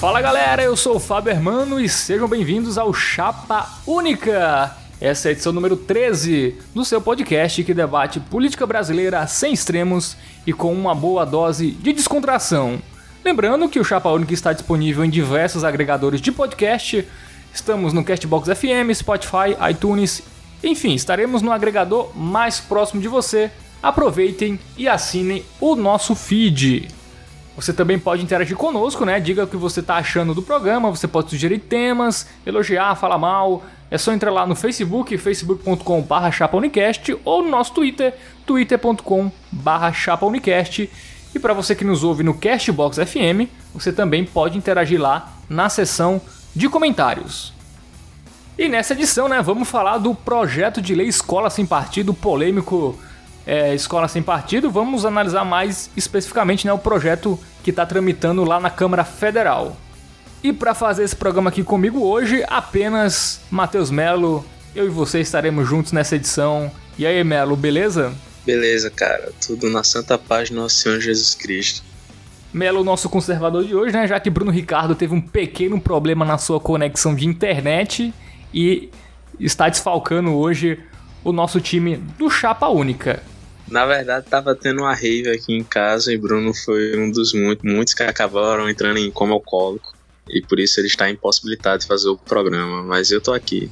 Fala galera, eu sou o Fábio Hermano e sejam bem-vindos ao Chapa Única. Essa é a edição número 13 do seu podcast que debate política brasileira sem extremos e com uma boa dose de descontração. Lembrando que o Chapa Única está disponível em diversos agregadores de podcast. Estamos no Castbox FM, Spotify, iTunes, enfim, estaremos no agregador mais próximo de você. Aproveitem e assinem o nosso feed. Você também pode interagir conosco, né? Diga o que você está achando do programa, você pode sugerir temas, elogiar, falar mal. É só entrar lá no Facebook, facebook.com.br chapaunicast ou no nosso Twitter, twitter.com.br chapaunicast. E para você que nos ouve no Castbox FM, você também pode interagir lá na seção de comentários. E nessa edição, né, vamos falar do projeto de lei Escola Sem Partido, polêmico é, Escola Sem Partido. Vamos analisar mais especificamente né, o projeto que está tramitando lá na Câmara Federal. E para fazer esse programa aqui comigo hoje, apenas Matheus Melo, eu e você estaremos juntos nessa edição. E aí, Melo, beleza? Beleza, cara. Tudo na santa paz do nosso Senhor Jesus Cristo. Melo, nosso conservador de hoje, né? Já que Bruno Ricardo teve um pequeno problema na sua conexão de internet e está desfalcando hoje o nosso time do Chapa Única. Na verdade, tava tendo uma rave aqui em casa e Bruno foi um dos muitos, muitos que acabaram entrando em coma alcoólico. E por isso ele está impossibilitado de fazer o programa. Mas eu tô aqui.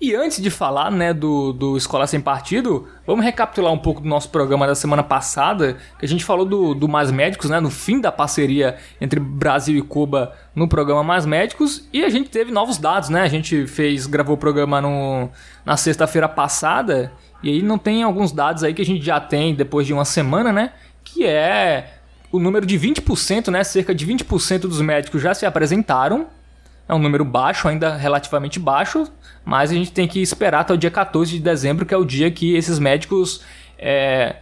E antes de falar, né, do, do Escola Sem Partido, vamos recapitular um pouco do nosso programa da semana passada, que a gente falou do, do Mais Médicos, né, no fim da parceria entre Brasil e Cuba no programa Mais Médicos, e a gente teve novos dados, né, a gente fez, gravou o programa no, na sexta-feira passada, e aí não tem alguns dados aí que a gente já tem depois de uma semana, né, que é o número de 20%, né, cerca de 20% dos médicos já se apresentaram, é um número baixo, ainda relativamente baixo, mas a gente tem que esperar até o dia 14 de dezembro, que é o dia que esses médicos é,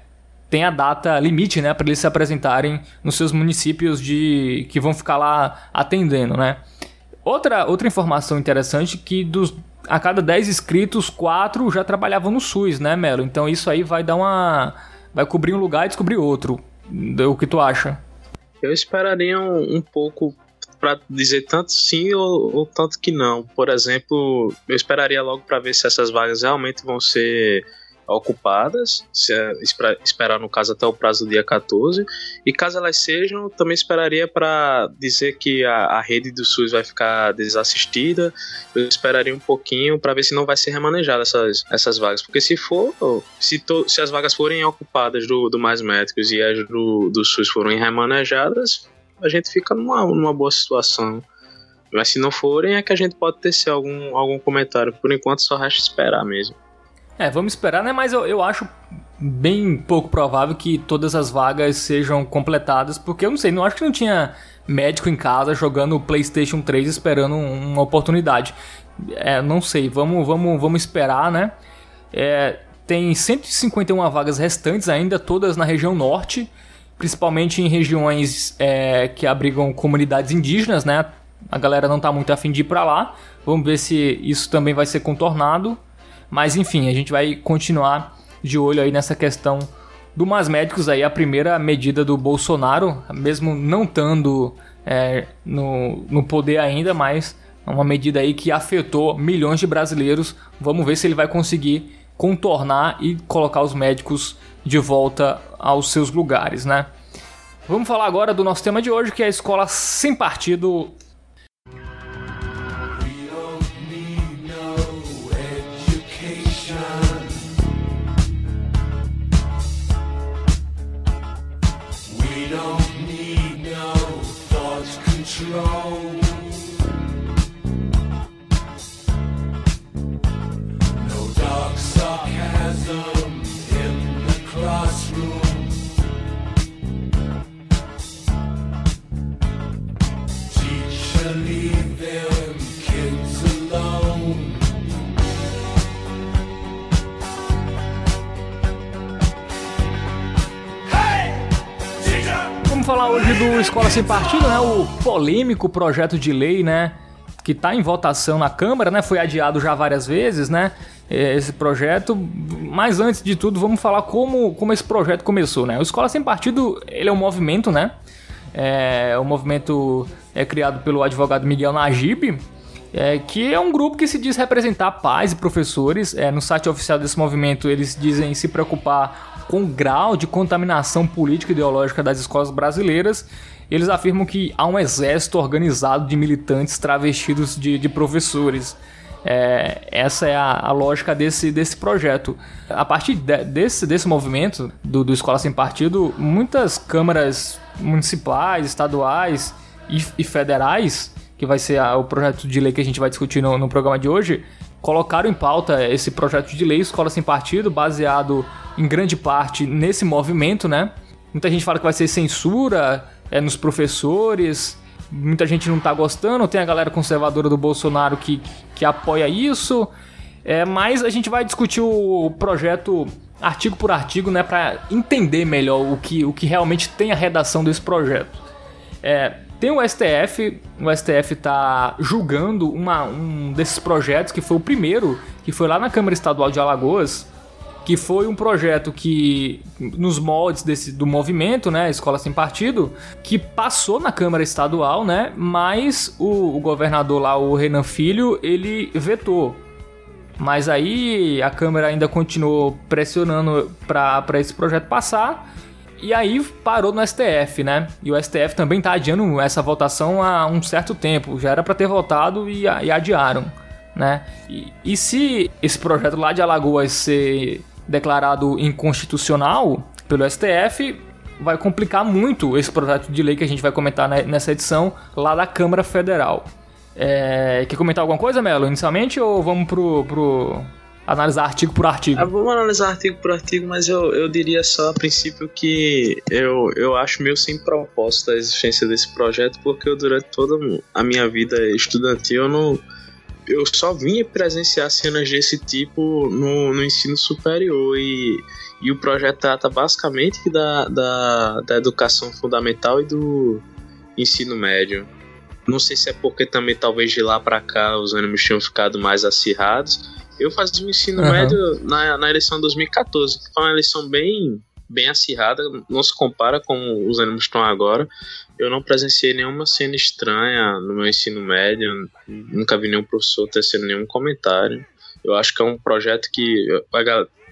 têm a data limite, né, para eles se apresentarem nos seus municípios de que vão ficar lá atendendo, né? Outra, outra informação interessante que dos a cada 10 inscritos, 4 já trabalhavam no SUS, né, Melo? Então isso aí vai dar uma vai cobrir um lugar e descobrir outro. O que tu acha? Eu esperaria um, um pouco para dizer tanto sim ou, ou, tanto que não. Por exemplo, eu esperaria logo para ver se essas vagas realmente vão ser ocupadas, se é, esperar no caso até o prazo do dia 14, e caso elas sejam, também esperaria para dizer que a, a, rede do SUS vai ficar desassistida, eu esperaria um pouquinho para ver se não vai ser remanejada essas, essas vagas, porque se for, se, to, se as vagas forem ocupadas do, do Mais Médicos e as do, do SUS forem remanejadas, a gente fica numa, numa boa situação. Mas se não forem, é que a gente pode tecer algum, algum comentário. Por enquanto, só resta esperar mesmo. É, vamos esperar, né? Mas eu, eu acho bem pouco provável que todas as vagas sejam completadas, porque eu não sei, não acho que não tinha médico em casa jogando PlayStation 3 esperando uma oportunidade. É, não sei, vamos, vamos, vamos esperar, né? É, tem 151 vagas restantes ainda, todas na região norte principalmente em regiões é, que abrigam comunidades indígenas, né? A galera não está muito afim de ir para lá. Vamos ver se isso também vai ser contornado. Mas enfim, a gente vai continuar de olho aí nessa questão do Mais Médicos aí, a primeira medida do Bolsonaro, mesmo não estando é, no, no poder ainda, mas é uma medida aí que afetou milhões de brasileiros. Vamos ver se ele vai conseguir contornar e colocar os médicos de volta aos seus lugares, né? Vamos falar agora do nosso tema de hoje, que é a escola sem partido do Escola Sem Partido, né? O polêmico projeto de lei, né? Que está em votação na Câmara, né? Foi adiado já várias vezes, né? É, esse projeto. Mas antes de tudo, vamos falar como, como esse projeto começou, né? O Escola Sem Partido, ele é um movimento, né? É, o movimento é criado pelo advogado Miguel Najib, é, que é um grupo que se diz representar pais e professores. É, no site oficial desse movimento, eles dizem se preocupar com o grau de contaminação política e ideológica das escolas brasileiras. Eles afirmam que há um exército organizado de militantes travestidos de, de professores. É, essa é a, a, lógica desse, desse projeto. A partir de, desse, desse movimento do, do Escola Sem Partido, muitas câmaras municipais, estaduais e, e federais que vai ser a, o projeto de lei que a gente vai discutir no, no programa de hoje, colocaram em pauta esse projeto de lei Escola Sem Partido, baseado em grande parte nesse movimento, né? Muita gente fala que vai ser censura é, nos professores, muita gente não tá gostando, tem a galera conservadora do Bolsonaro que, que apoia isso, é, mas a gente vai discutir o projeto artigo por artigo, né, para entender melhor o que, o que realmente tem a redação desse projeto. É, tem o STF, o STF está julgando uma, um desses projetos que foi o primeiro, que foi lá na Câmara Estadual de Alagoas, que foi um projeto que, nos moldes desse, do movimento, né, Escola Sem Partido, que passou na Câmara Estadual, né, mas o, o governador lá, o Renan Filho, ele vetou. Mas aí a Câmara ainda continuou pressionando para esse projeto passar e aí parou no STF, né? E o STF também tá adiando essa votação há um certo tempo. Já era para ter votado e, e adiaram, né? E, e, se esse projeto lá de Alagoas ser declarado inconstitucional pelo STF, vai complicar muito esse projeto de lei que a gente vai comentar nessa edição lá da Câmara Federal. É, quer comentar alguma coisa, Melo, inicialmente, ou vamos pro, pro analisar artigo por artigo. Ah, vamos analisar artigo por artigo, mas eu, eu diria só a princípio que eu, eu acho meio sem propósito a existência desse projeto, porque eu, durante toda a minha vida estudantil eu não. Eu só vinha presenciar cenas desse tipo no, no ensino superior e, e o projeto trata basicamente da, da, da educação fundamental e do ensino médio. Não sei se é porque também talvez de lá para cá os ânimos tinham ficado mais acirrados, eu fazia o ensino uhum. médio na, na eleição de 2014, que foi uma eleição bem, bem acirrada, não se compara com os ânimos estão agora. Eu não presenciei nenhuma cena estranha no meu ensino médio, nunca vi nenhum professor tecendo nenhum comentário. Eu acho que é um projeto que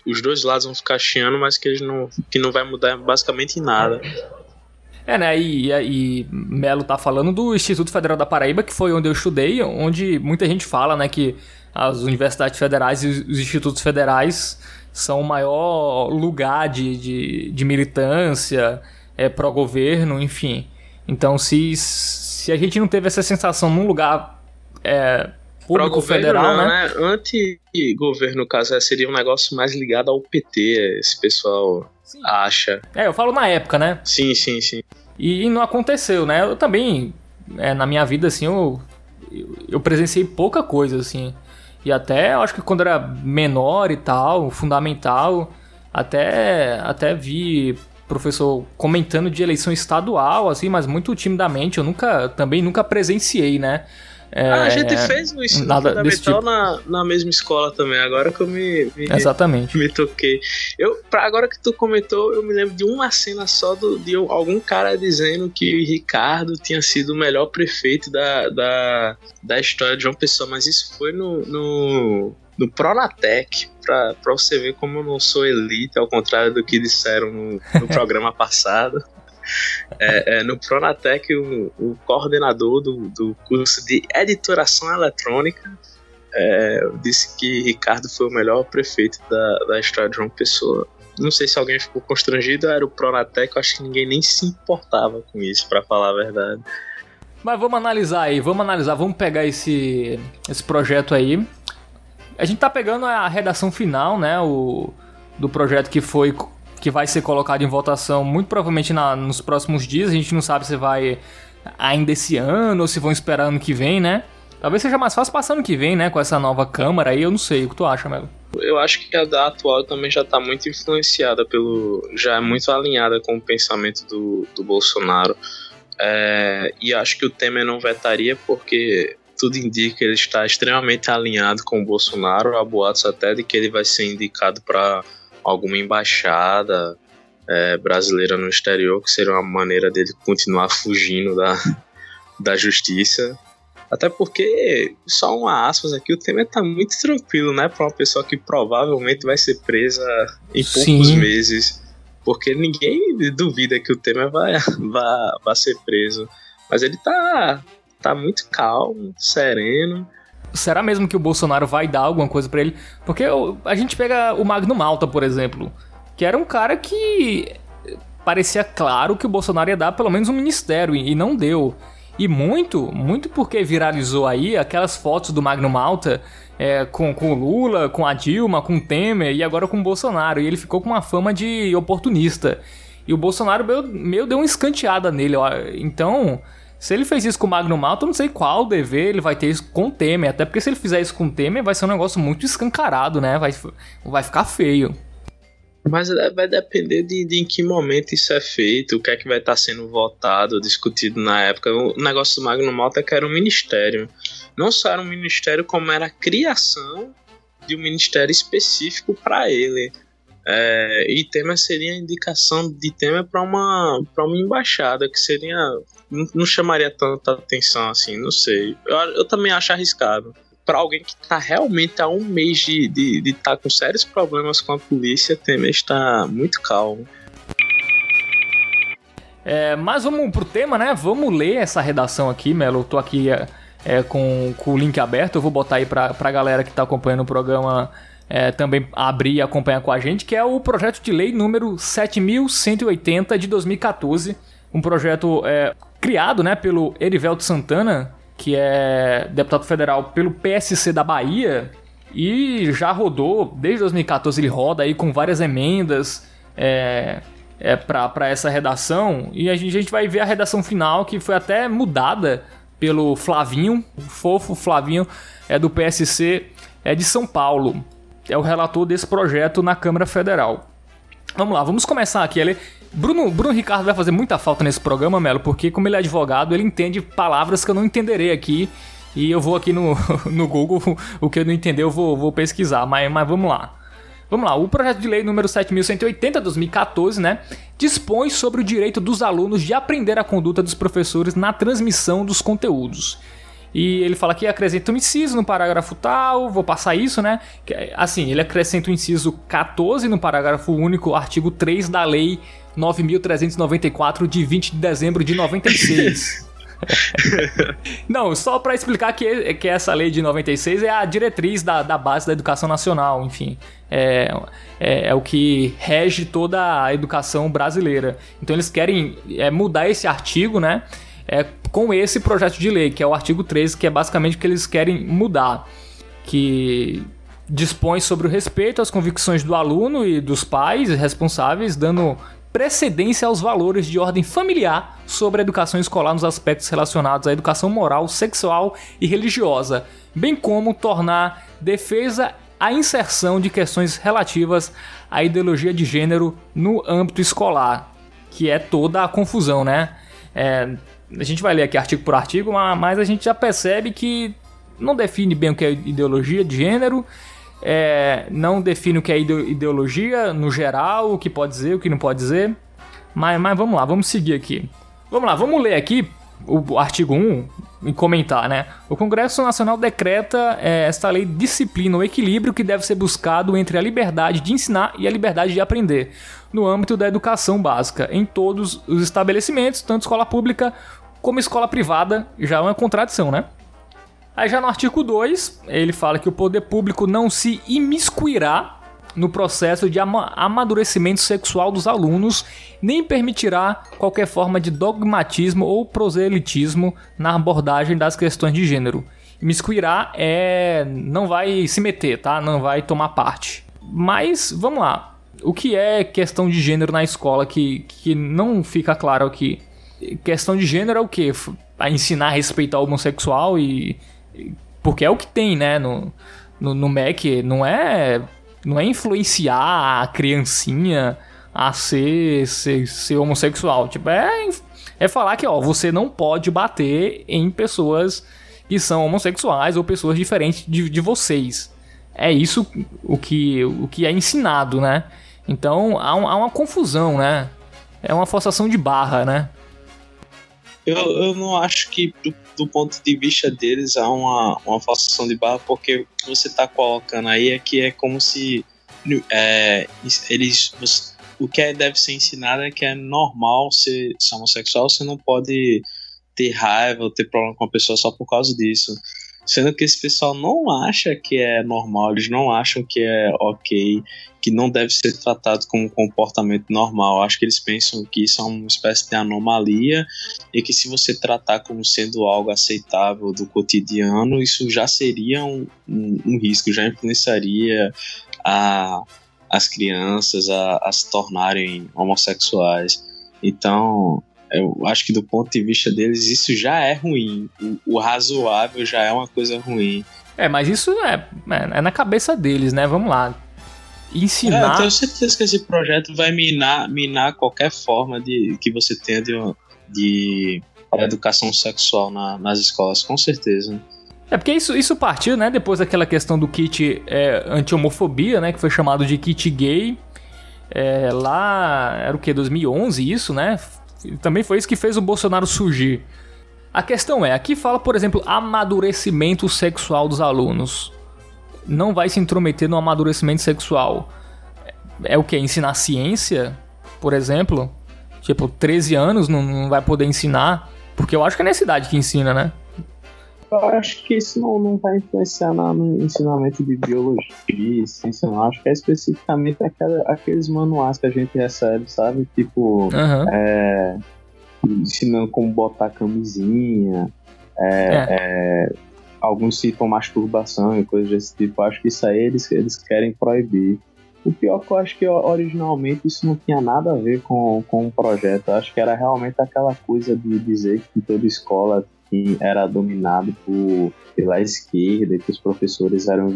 os dois lados vão ficar chiando, mas que, eles não, que não vai mudar basicamente nada. É, né? E, e Melo tá falando do Instituto Federal da Paraíba, que foi onde eu estudei, onde muita gente fala, né, que as universidades federais e os institutos federais são o maior lugar de, de, de militância, é, pró-governo, enfim. Então, se, se a gente não teve essa sensação num lugar é, público federal, não, né? né? Anti-governo, no caso, é, seria um negócio mais ligado ao PT, esse pessoal sim. acha. É, eu falo na época, né? Sim, sim, sim. E, e não aconteceu, né? Eu também, é, na minha vida, assim, eu, eu presenciei pouca coisa, assim. E até, acho que quando era menor e tal, fundamental, até, até vi professor comentando de eleição estadual, assim, mas muito timidamente. Eu nunca, também nunca presenciei, né? É, ah, a gente fez o ensino fundamental tipo. na, na mesma escola também, agora que eu me, me, Exatamente. me toquei. Eu, pra agora que tu comentou, eu me lembro de uma cena só do, de algum cara dizendo que Ricardo tinha sido o melhor prefeito da, da, da história de João Pessoa, mas isso foi no, no, no Pronatec, pra, pra você ver como eu não sou elite, ao contrário do que disseram no, no programa passado. É, é, no Pronatec, o, o coordenador do, do, curso de editoração eletrônica é, disse que Ricardo foi o melhor prefeito da, da história de João Pessoa. Não sei se alguém ficou constrangido, era o Pronatec, eu acho que ninguém nem se importava com isso, para falar a verdade. Mas vamos analisar aí, vamos analisar, vamos pegar esse, esse projeto aí. A gente tá pegando a redação final, né, o, do projeto que foi que vai ser colocado em votação muito provavelmente na, nos próximos dias. A gente não sabe se vai ainda esse ano ou se vão esperar ano que vem, né? Talvez seja mais fácil passar ano que vem, né? Com essa nova Câmara aí, eu não sei. O que tu acha, Melo? Eu acho que a da atual também já está muito influenciada pelo. já é muito alinhada com o pensamento do, do Bolsonaro. É, e acho que o Temer não vetaria porque tudo indica que ele está extremamente alinhado com o Bolsonaro. Há boatos até de que ele vai ser indicado para alguma embaixada é, brasileira no exterior, que seria uma maneira dele continuar fugindo da, da justiça. Até porque, só uma aspas aqui, o Temer tá muito tranquilo, né? Pra uma pessoa que provavelmente vai ser presa em poucos Sim. meses. Porque ninguém duvida que o Temer vai, vai, vai ser preso. Mas ele tá, tá muito calmo, sereno. Será mesmo que o Bolsonaro vai dar alguma coisa para ele? Porque a gente pega o Magno Malta, por exemplo, que era um cara que parecia claro que o Bolsonaro ia dar pelo menos um ministério e não deu. E muito, muito porque viralizou aí aquelas fotos do Magno Malta é, com, com o Lula, com a Dilma, com o Temer e agora com o Bolsonaro. E ele ficou com uma fama de oportunista. E o Bolsonaro meio, meio deu uma escanteada nele. Ó. Então, se ele fez isso com o Magno Malta, eu não sei qual dever ele vai ter isso com o Temer. Até porque se ele fizer isso com o Temer, vai ser um negócio muito escancarado, né? Vai, vai ficar feio. Mas é, vai depender de, de, em que momento isso é feito, o que é que vai estar sendo votado, discutido na época. O negócio do Magno Malta é que era um ministério. Não só era um ministério, como era a criação de um ministério específico para ele. É, e Temer seria a indicação de Temer para uma, uma embaixada, que seria. Não, não, chamaria tanta atenção assim, não sei. Eu, eu também acho arriscado para alguém que está realmente há um mês de estar de, de tá com sérios problemas com a polícia, Temer está muito calmo. É, mas vamos pro tema, né? Vamos ler essa redação aqui, Melo. Eu tô aqui é, é, com, com, o link aberto, eu vou botar aí pra, pra galera que tá acompanhando o programa é, também abrir e acompanhar com a gente, que é o projeto de lei número 7180 de 2014. Um projeto é, criado né, pelo Erivelto Santana, que é deputado federal pelo PSC da Bahia e já rodou, desde 2014 ele roda aí com várias emendas é, é, para essa redação e a gente, a gente vai ver a redação final que foi até mudada pelo Flavinho, o fofo Flavinho, é do PSC é de São Paulo. É o relator desse projeto na Câmara Federal. Vamos lá, vamos começar aqui. Ele, Bruno, Bruno Ricardo vai fazer muita falta nesse programa, Melo, porque como ele é advogado, ele entende palavras que eu não entenderei aqui. E eu vou aqui no, no Google, o que eu não entender eu vou, vou pesquisar, mas, mas vamos lá. Vamos lá, o projeto de lei número 7180 2014, né, dispõe sobre o direito dos alunos de aprender a conduta dos professores na transmissão dos conteúdos. E ele fala que acrescenta um inciso no parágrafo tal, vou passar isso, né? Assim, ele acrescenta o inciso 14 no parágrafo único, artigo 3 da lei 9.394 de 20 de dezembro de 96. Não, só para explicar que, que essa lei de 96 é a diretriz da, da base da educação nacional, enfim. É, é, é, o que rege toda a educação brasileira. Então eles querem é, mudar esse artigo, né? Com esse projeto de lei, que é o artigo 13, que é basicamente o que eles querem mudar. Que dispõe sobre o respeito às convicções do aluno e dos pais responsáveis, dando precedência aos valores de ordem familiar sobre a educação escolar nos aspectos relacionados à educação moral, sexual e religiosa, bem como tornar defesa a inserção de questões relativas à ideologia de gênero no âmbito escolar, que é toda a confusão, né? É, a gente vai ler aqui artigo por artigo, mas a gente já percebe que não define bem o que é ideologia de gênero é, não define o que é ideologia no geral, o que pode dizer, o que não pode dizer. Mas, mas vamos lá, vamos seguir aqui. Vamos lá, vamos ler aqui o artigo 1 e comentar, né? O Congresso Nacional decreta é, esta lei disciplina o equilíbrio que deve ser buscado entre a liberdade de ensinar e a liberdade de aprender, no âmbito da educação básica, em todos os estabelecimentos, tanto escola pública como escola privada, já é uma contradição, né? Aí já no artigo 2, ele fala que o poder público não se imiscuirá no processo de amadurecimento sexual dos alunos, nem permitirá qualquer forma de dogmatismo ou proselitismo na abordagem das questões de gênero. Imiscuirá é não vai se meter, tá? Não vai tomar parte. Mas vamos lá. O que é questão de gênero na escola que, que não fica claro aqui? Questão de gênero é o que? A ensinar a respeitar o homossexual e porque é o que tem, né, no, no, no Mac. Não é, não é influenciar a criancinha a ser, ser, ser homossexual. Tipo, é, é falar que, ó, você não pode bater em pessoas que são homossexuais ou pessoas diferentes de, de vocês. É isso o que, o que é ensinado, né? Então há, um, há uma confusão, né? É uma forçação de barra, né? Eu, eu não acho que do, do, ponto de vista deles há uma, uma forçação de barra, porque o que você está colocando aí é que é como se é, eles. O que é, deve ser ensinado é que é normal ser, ser homossexual, você não pode ter raiva ou ter problema com a pessoa só por causa disso. Sendo que esse pessoal não acha que é normal, eles não acham que é ok, que não deve ser tratado como um comportamento normal. Acho que eles pensam que isso é uma espécie de anomalia e que se você tratar como sendo algo aceitável do cotidiano, isso já seria um, um, um risco, já influenciaria a, as crianças a, a se tornarem homossexuais. Então, eu acho que do ponto de vista deles isso já é ruim. O, o razoável já é uma coisa ruim. É, mas isso é, é, é na cabeça deles, né? Vamos lá. Ensinar. É, eu tenho certeza que esse projeto vai minar, minar qualquer forma de que você tenha de, de educação sexual na, nas escolas, com certeza. É porque isso, isso partiu, né? Depois daquela questão do kit é, anti-homofobia, né? Que foi chamado de kit gay. É, lá era o que? 2011 isso, né? Também foi isso que fez o Bolsonaro surgir. A questão é, aqui fala, por exemplo, amadurecimento sexual dos alunos. Não vai se intrometer no amadurecimento sexual. É, é o que? Ensinar ciência, por exemplo? Tipo, 13 anos não, não vai poder ensinar. Porque eu acho que é nessa idade que ensina, né? Eu acho que isso não, não vai influenciar no ensinamento de biologia, ciência, não. Acho que é especificamente aquela, aqueles manuais que a gente recebe, sabe? Tipo, uhum. é, ensinando como botar camisinha, é, é. É, alguns citam masturbação e coisas desse tipo. Acho que isso aí eles, eles querem proibir. O pior é que eu acho que originalmente isso não tinha nada a ver com, com o projeto. Eu acho que era realmente aquela coisa de dizer que toda escola que era dominado por, pela esquerda, que os professores eram,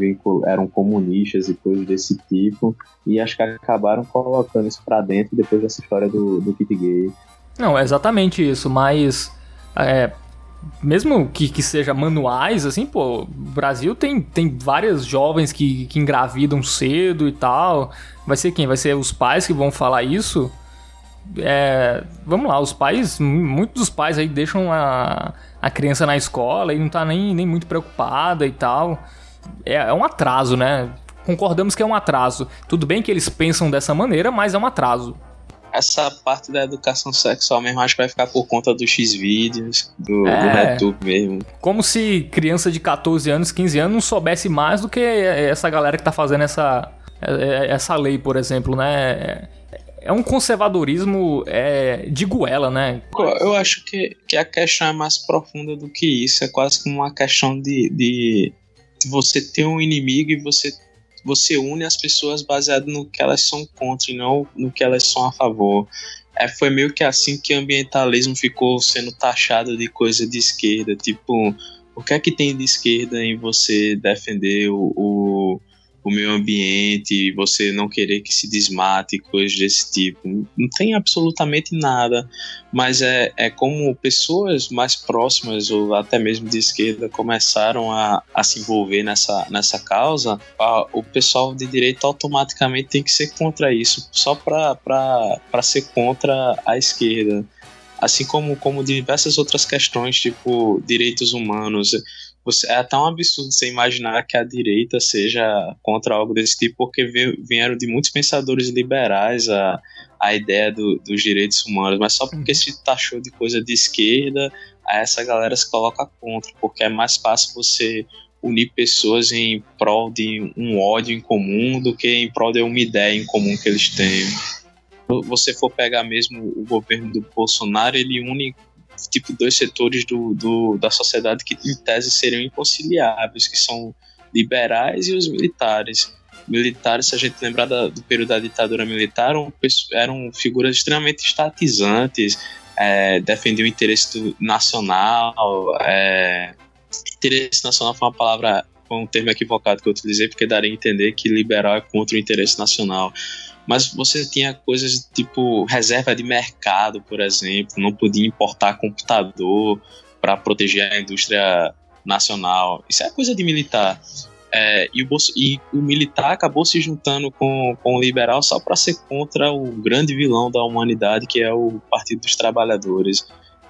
eram comunistas e coisas desse tipo, e acho que acabaram colocando isso para dentro depois dessa história do, do kit gay. Não, é exatamente isso, mas é, mesmo que, que seja manuais, assim, pô, o Brasil tem, tem várias jovens que, que engravidam cedo e tal. Vai ser quem? Vai ser os pais que vão falar isso? É, vamos lá, os pais, muitos dos pais aí deixam a, a criança na escola e não tá nem, nem muito preocupada e tal. É, é um atraso, né? Concordamos que é um atraso. Tudo bem que eles pensam dessa maneira, mas é um atraso. Essa parte da educação sexual mesmo acho que vai ficar por conta dos X-Vídeos, do, é, do mesmo. Como se criança de 14 anos, 15 anos não soubesse mais do que essa galera que tá fazendo essa, essa lei, por exemplo, né? É um conservadorismo é, de goela, né? Eu acho que, que a questão é mais profunda do que isso. É quase como uma questão de, de, de você ter um inimigo e você, você une as pessoas baseado no que elas são contra e não no que elas são a favor. É, foi meio que assim que o ambientalismo ficou sendo taxado de coisa de esquerda. Tipo, o que é que tem de esquerda em você defender o, o o meio ambiente, você não querer que se desmate, coisas desse tipo. Não tem absolutamente nada, mas é, é como pessoas mais próximas, ou até mesmo de esquerda, começaram a, a se envolver nessa, nessa causa, a, o pessoal de direita automaticamente tem que ser contra isso, só para ser contra a esquerda. Assim como, como diversas outras questões, tipo direitos humanos é até um absurdo você imaginar que a direita seja contra algo desse tipo, porque vieram de muitos pensadores liberais a, a ideia do, dos direitos humanos, mas só porque uhum. se taxou de coisa de esquerda, a essa galera se coloca contra, porque é mais fácil você unir pessoas em prol de um ódio em comum do que em prol de uma ideia em comum que eles têm. Se você for pegar mesmo o governo do Bolsonaro, ele une tipo dois setores do, do, da sociedade que em tese seriam inconciliáveis, que são liberais e os militares. Militares, se a gente lembrar da, do período da ditadura militar, eram, eram figuras extremamente estatizantes, é, defendiam o interesse do, nacional. É, interesse nacional foi uma palavra, foi um termo equivocado que eu utilizei, porque daria a entender que liberal é contra o interesse nacional mas você tinha coisas tipo reserva de mercado, por exemplo, não podia importar computador para proteger a indústria nacional. Isso é coisa de militar. É, e, o e, o militar acabou se juntando com, com o liberal só para ser contra o grande vilão da humanidade, que é o Partido dos Trabalhadores.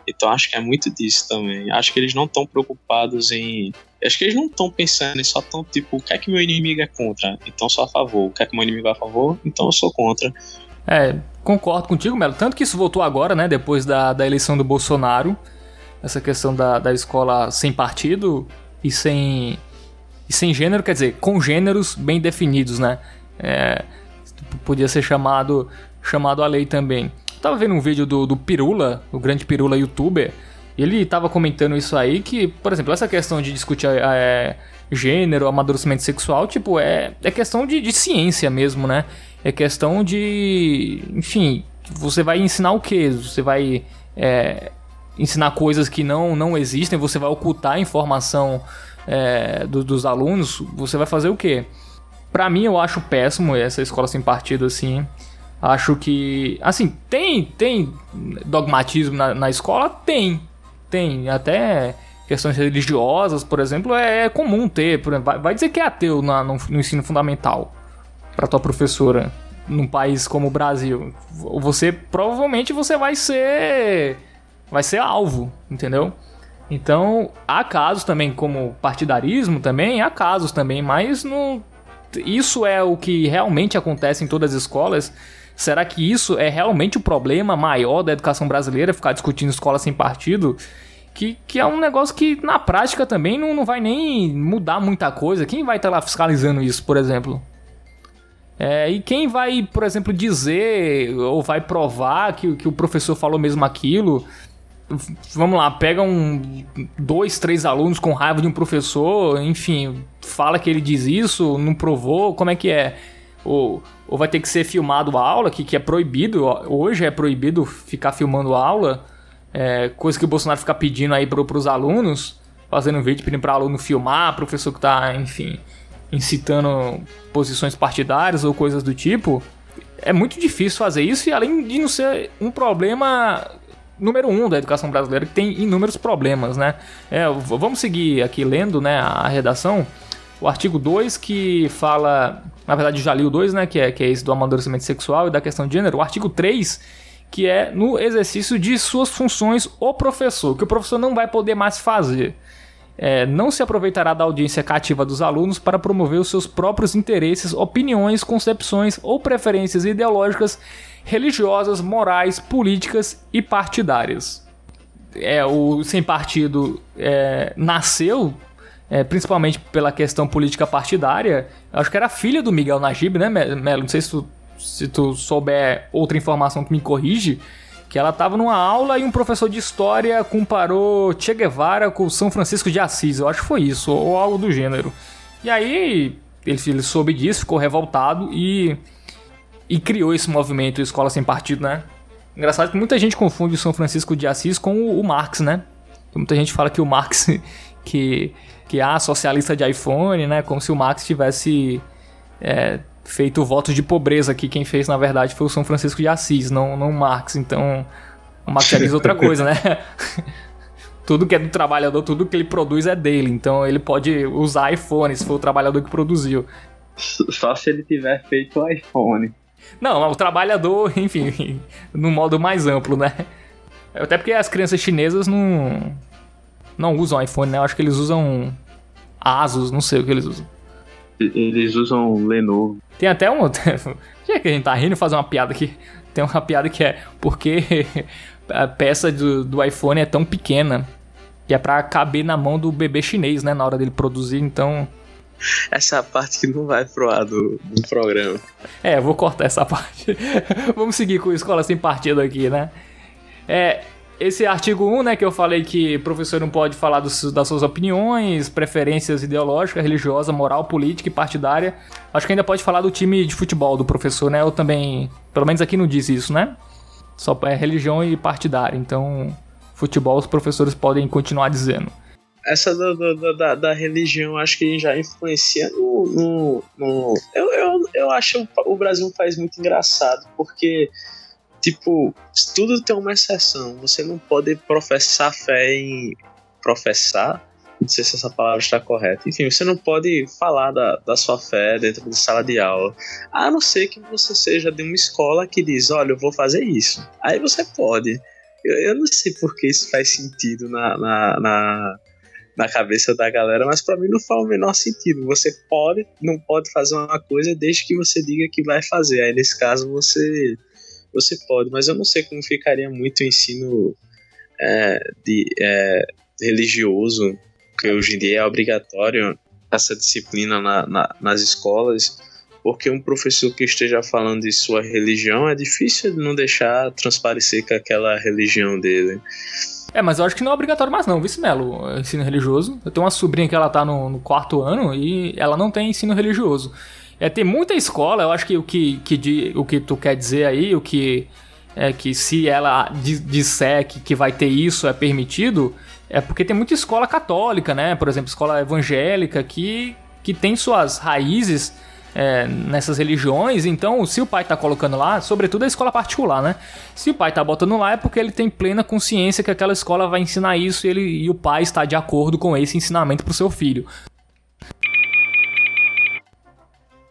Então acho que é muito disso também. Acho que eles não estão preocupados em. Acho que eles não estão pensando, eles só estão tipo, o que é que meu inimigo é contra? Então sou a favor. O que é que meu inimigo é a favor? Então eu sou contra. É, concordo contigo, Melo. Tanto que isso voltou agora, né? Depois da, da eleição do Bolsonaro. Essa questão da, da escola sem partido e sem e sem gênero, quer dizer, com gêneros bem definidos, né? É, podia ser chamado, chamado a lei também. tava vendo um vídeo do, do Pirula, o grande Pirula youtuber, ele tava comentando isso aí, que, por exemplo, essa questão de discutir é, gênero, amadurecimento sexual, tipo, é, é questão de, de ciência mesmo, né? É questão de. Enfim, você vai ensinar o quê? Você vai é, ensinar coisas que não, não existem, você vai ocultar informação é, do, dos alunos, você vai fazer o quê? Para mim, eu acho péssimo essa escola sem partido assim. Acho que, assim, tem tem dogmatismo na, na escola? Tem. Tem. Até questões religiosas, por exemplo, é, é comum ter. Por exemplo, vai, dizer que é ateu na, no, no ensino fundamental para tua professora num país como o Brasil. Você provavelmente você vai ser vai ser alvo, entendeu? Então, há casos também, como partidarismo também, há casos também, mas isso é o que realmente acontece em todas as escolas. Será que isso é realmente o problema maior da educação brasileira, ficar discutindo escola sem partido? Que, que é um negócio que na prática também não, não vai nem mudar muita coisa. Quem vai estar lá fiscalizando isso, por exemplo? É, e quem vai, por exemplo, dizer ou vai provar que, que o professor falou mesmo aquilo? vamos lá, pega um dois, três alunos com raiva de um professor, enfim, fala que ele diz isso, não provou, como é que é? Ou, ou vai ter que ser filmado a aula, que, que é proibido, hoje é proibido ficar filmando a aula, é, coisa que o Bolsonaro fica pedindo aí para os alunos, fazendo um vídeo pedindo para aluno filmar, professor que está, enfim, incitando posições partidárias ou coisas do tipo. É muito difícil fazer isso e além de não ser um problema número um da educação brasileira, que tem inúmeros problemas, né? É, vamos seguir aqui lendo né, a redação. O artigo 2 que fala, na verdade já li o 2, né, que é, que é esse do amadurecimento sexual e da questão de gênero. O artigo 3 que é no exercício de suas funções o professor, que o professor não vai poder mais fazer. É, não se aproveitará da audiência cativa dos alunos para promover os seus próprios interesses, opiniões, concepções ou preferências ideológicas religiosas, morais, políticas e partidárias. É, o Sem Partido é, nasceu é, principalmente pela questão política partidária. Acho que era filha do Miguel Najib, né, Melo? Não sei se tu, se tu souber outra informação que me corrige. Que ela estava numa aula e um professor de história comparou Che Guevara com São Francisco de Assis. Eu acho que foi isso, ou algo do gênero. E aí ele, ele soube disso, ficou revoltado e e criou esse movimento Escola Sem Partido, né? Engraçado que muita gente confunde o São Francisco de Assis com o, o Marx, né? Muita gente fala que o Marx, que, que é socialista de iPhone, né? Como se o Marx tivesse é, feito o voto de pobreza que quem fez, na verdade, foi o São Francisco de Assis, não, não o Marx. Então, o Marx diz outra coisa, né? tudo que é do trabalhador, tudo que ele produz é dele. Então, ele pode usar iPhone se for o trabalhador que produziu. Só se ele tiver feito o iPhone. Não, o trabalhador, enfim, no modo mais amplo, né? Até porque as crianças chinesas não não usam iPhone, né? Eu acho que eles usam Asus, não sei o que eles usam. Eles usam Lenovo. Tem até um. Já que a gente tá rindo, fazer uma piada aqui. Tem uma piada que é porque a peça do, do iPhone é tão pequena que é para caber na mão do bebê chinês, né? Na hora dele produzir, então essa é parte que não vai pro ar do, do programa. É, vou cortar essa parte. Vamos seguir com escola sem partido aqui, né? É, esse artigo 1, né, que eu falei que o professor não pode falar das suas opiniões, preferências ideológicas, religiosas, moral, política e partidária. Acho que ainda pode falar do time de futebol do professor, né? Eu também, pelo menos aqui não diz isso, né? Só é religião e partidária. Então, futebol os professores podem continuar dizendo essa da, da, religião acho que já influencia no. no, no eu, eu, eu acho o Brasil um país muito engraçado, porque, tipo, tudo tem uma exceção. Você não pode professar fé em. Professar não sei se essa palavra está correta. Enfim, você não pode falar da, da sua fé dentro de sala de aula, a não ser que você seja de uma escola que diz: olha, eu vou fazer isso. Aí você pode. Eu, eu não sei porque isso faz sentido na, na, na, na cabeça da galera, mas para mim não faz o menor sentido. Você pode, não pode fazer uma coisa desde que você diga que vai fazer. Aí nesse caso você, você pode, mas eu não sei como ficaria muito o ensino é, de, é, religioso porque hoje em dia é obrigatório essa disciplina na, na, nas escolas, porque um professor que esteja falando de sua religião é difícil não deixar transparecer com aquela religião dele. É, mas eu acho que não é obrigatório mais não, vice Melo, ensino religioso. Eu tenho uma sobrinha que ela tá no, no, quarto ano e ela não tem ensino religioso. É, tem muita escola, eu acho que o que, que, o que tu quer dizer aí, o que é que se ela disser que, que vai ter isso é permitido, é porque tem muita escola católica, né? Por exemplo, escola evangélica que, que tem suas raízes é, nessas religiões. Então, se o pai está colocando lá, sobretudo a escola particular, né? Se o pai está botando lá é porque ele tem plena consciência que aquela escola vai ensinar isso e, ele, e o pai está de acordo com esse ensinamento para o seu filho.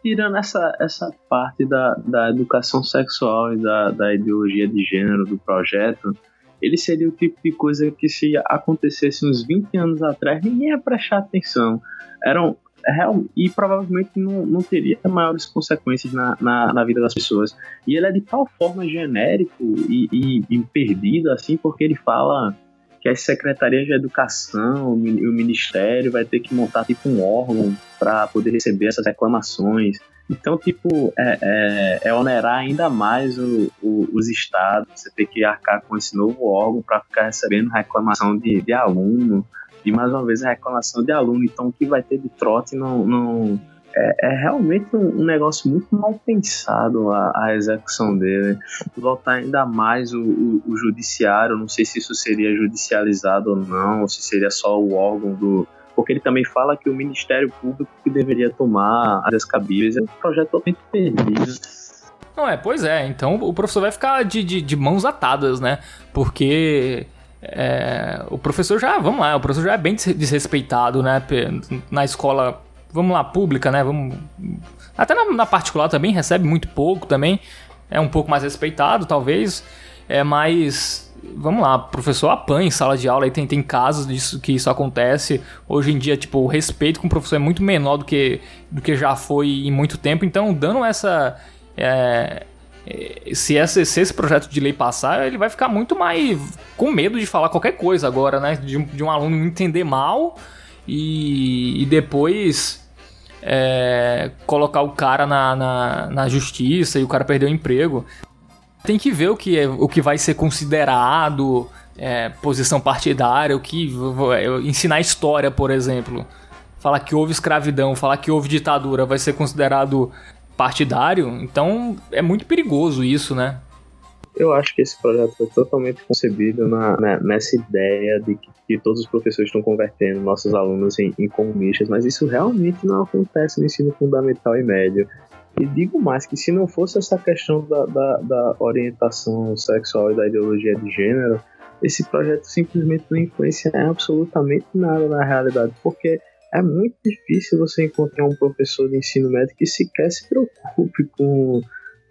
Tirando essa, essa parte da, da educação sexual e da, da ideologia de gênero do projeto, ele seria o tipo de coisa que se acontecesse uns 20 anos atrás, ninguém ia prestar atenção. Eram real, e provavelmente não, não teria maiores consequências na, na, na, vida das pessoas. E ele é de tal forma genérico e, e, e perdido, assim, porque ele fala que as secretarias de educação e o ministério vai ter que montar tipo um órgão para poder receber essas reclamações. Então, tipo, é, é, é onerar ainda mais o, o, os estados, você ter que arcar com esse novo órgão para ficar recebendo reclamação de, de aluno, e mais uma vez a reclamação de aluno. Então, o que vai ter de trote não. não é, é realmente um, negócio muito mal pensado a, a execução dele. Voltar ainda mais o, o, o judiciário, não sei se isso seria judicializado ou não, ou se seria só o órgão do, porque ele também fala que o Ministério Público que deveria tomar as cabíveis é um projeto totalmente perdido. Não é, pois é. Então o professor vai ficar de, de, de mãos atadas, né? Porque é, o professor já, vamos lá, o professor já é bem desrespeitado, né? Na escola, vamos lá, pública, né? Vamos, até na, na particular também recebe muito pouco também. É um pouco mais respeitado, talvez. É mais vamos lá, professor apanha em sala de aula e tem, tem casos disso que isso acontece. Hoje em dia, tipo, o respeito com o professor é muito menor do que, do que já foi em muito tempo. Então, dando essa. É, é se, esse, se esse projeto de lei passar, ele vai ficar muito mais com medo de falar qualquer coisa agora, né? De, de um aluno entender mal e, e depois é, colocar o cara na, na, na, justiça e o cara perder o emprego. Tem que ver o que, é, o que vai ser considerado é, posição partidária, o que ensinar história, por exemplo. Falar que houve escravidão, falar que houve ditadura vai ser considerado partidário, então é muito perigoso isso, né? Eu acho que esse projeto foi totalmente concebido na, na, nessa ideia de que, que, todos os professores estão convertendo nossos alunos em, em, comunistas, mas isso realmente não acontece no ensino fundamental e médio. E digo mais que se não fosse essa questão da, da, da orientação sexual e da ideologia de gênero, esse projeto simplesmente não influencia absolutamente nada na realidade, porque é muito difícil você encontrar um professor de ensino médio que sequer se preocupe com,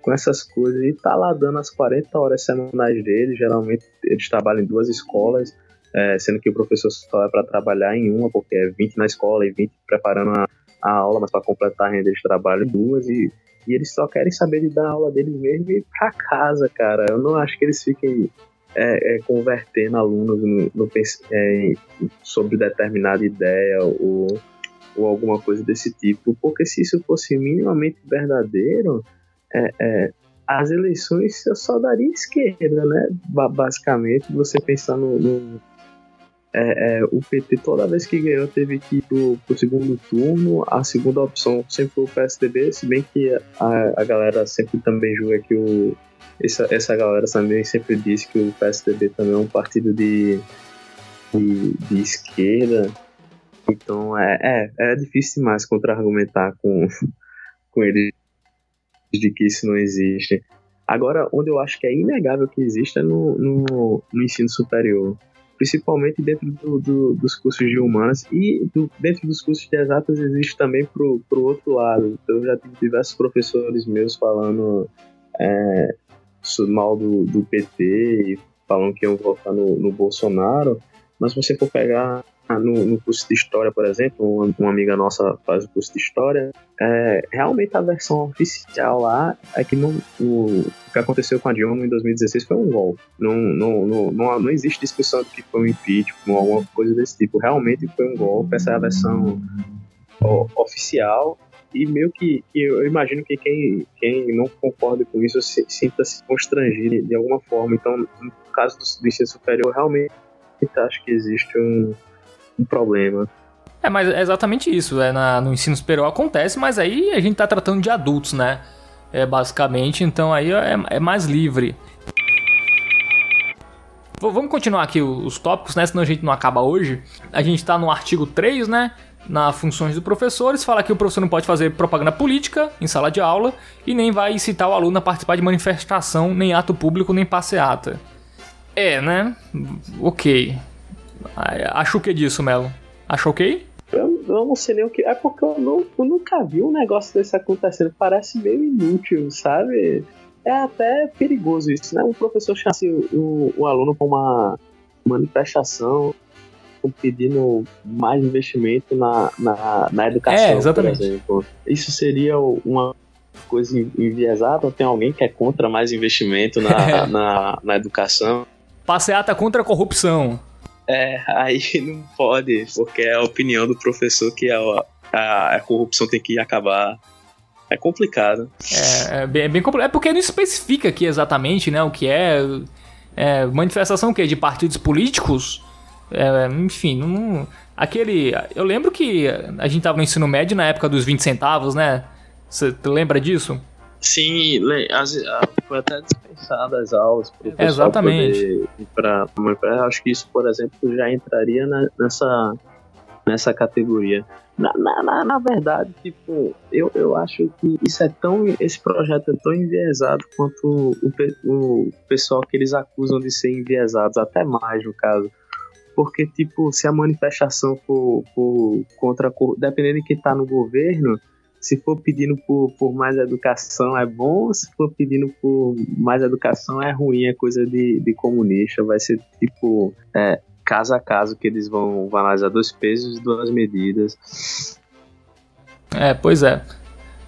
com essas coisas e tá lá dando as 40 horas semanais dele. Geralmente eles trabalham em duas escolas, é, sendo que o professor só é para trabalhar em uma, porque é 20 na escola e 20 preparando a, a aula, mas para completar a renda de trabalho duas e, e eles só querem saber de dar aula deles mesmo e ir para casa, cara. Eu não acho que eles fiquem é, é, convertendo alunos no, no é, sobre determinada ideia ou, ou alguma coisa desse tipo, porque se isso fosse minimamente verdadeiro, é, é, as eleições só daria esquerda, né? Basicamente, você pensar no, no é, é, o PT toda vez que ganhou teve que ir pro, pro segundo turno. A segunda opção sempre foi o PSDB, se bem que a, a galera sempre também julga que o. Essa, essa galera também sempre diz que o PSDB também é um partido de, de, de esquerda. Então é, é, é difícil demais contra-argumentar com, com eles de que isso não existe. Agora, onde eu acho que é inegável que existe é no, no, no ensino superior principalmente dentro do, do, dos cursos de humanas e do, dentro dos cursos de exatas existe também pro, pro outro lado. Eu já tive diversos professores meus falando é, mal do, do PT e falando que iam votar no, no Bolsonaro, mas se você for pegar no, no, curso de História, por exemplo, uma, uma, amiga nossa faz o curso de História, é, realmente a versão oficial lá é que não, o, o, que aconteceu com a Dilma em 2016 foi um golpe. Não, não, não, não, não existe discussão de que foi um impeachment ou alguma coisa desse tipo. Realmente foi um golpe, essa é a versão ó, oficial e meio que, que, eu imagino que quem, quem não concorda com isso se, sinta-se constrangido de alguma forma. Então, no caso do, do ensino superior, realmente acho que existe um, um problema. É, mas é exatamente isso. É na, no ensino superior acontece, mas aí a gente tá tratando de adultos, né? É, basicamente, então aí é, é mais livre. Vamos continuar aqui os tópicos, né? Senão a gente não acaba hoje. A gente tá no artigo 3, né? Na funções do professores, fala que o professor não pode fazer propaganda política em sala de aula e nem vai incitar o aluno a participar de manifestação, nem ato público, nem passeata. É, né? Ok. Acho o que disso, Melo? Acho ok? Eu, eu, não sei nem o que. É porque eu, não, eu nunca vi um negócio desse acontecendo. Parece meio inútil, sabe? É até perigoso isso, né? Um professor chamasse o, o aluno para uma manifestação pedindo mais investimento na, na, na educação, é, exatamente. por exemplo. Isso seria uma coisa enviesada ou tem alguém que é contra mais investimento na, na, na educação? Passeata contra a corrupção. É, aí não pode, porque é a opinião do professor que a, a, a corrupção tem que acabar. É complicado. É, é bem, é bem complicado. É porque não especifica aqui exatamente né, o que é, é manifestação o quê? de partidos políticos. É, enfim, não, aquele. Eu lembro que a gente tava no ensino médio na época dos 20 centavos, né? Você lembra disso? Sim, as, foi até dispensada as aulas para Exatamente. Pra, acho que isso, por exemplo, já entraria na, nessa, nessa categoria. Na, na, na, verdade, tipo, eu, eu acho que isso é tão. Esse projeto é tão enviesado quanto o, o pessoal que eles acusam de ser enviesados, até mais no caso. Porque, tipo, se a manifestação for, for contra. Dependendo de quem tá no governo se for pedindo por, por mais educação é bom, se for pedindo por mais educação é ruim, é coisa de, de comunista. Vai ser tipo é, caso a caso que eles vão, vão analisar dois pesos e duas medidas. É, pois é.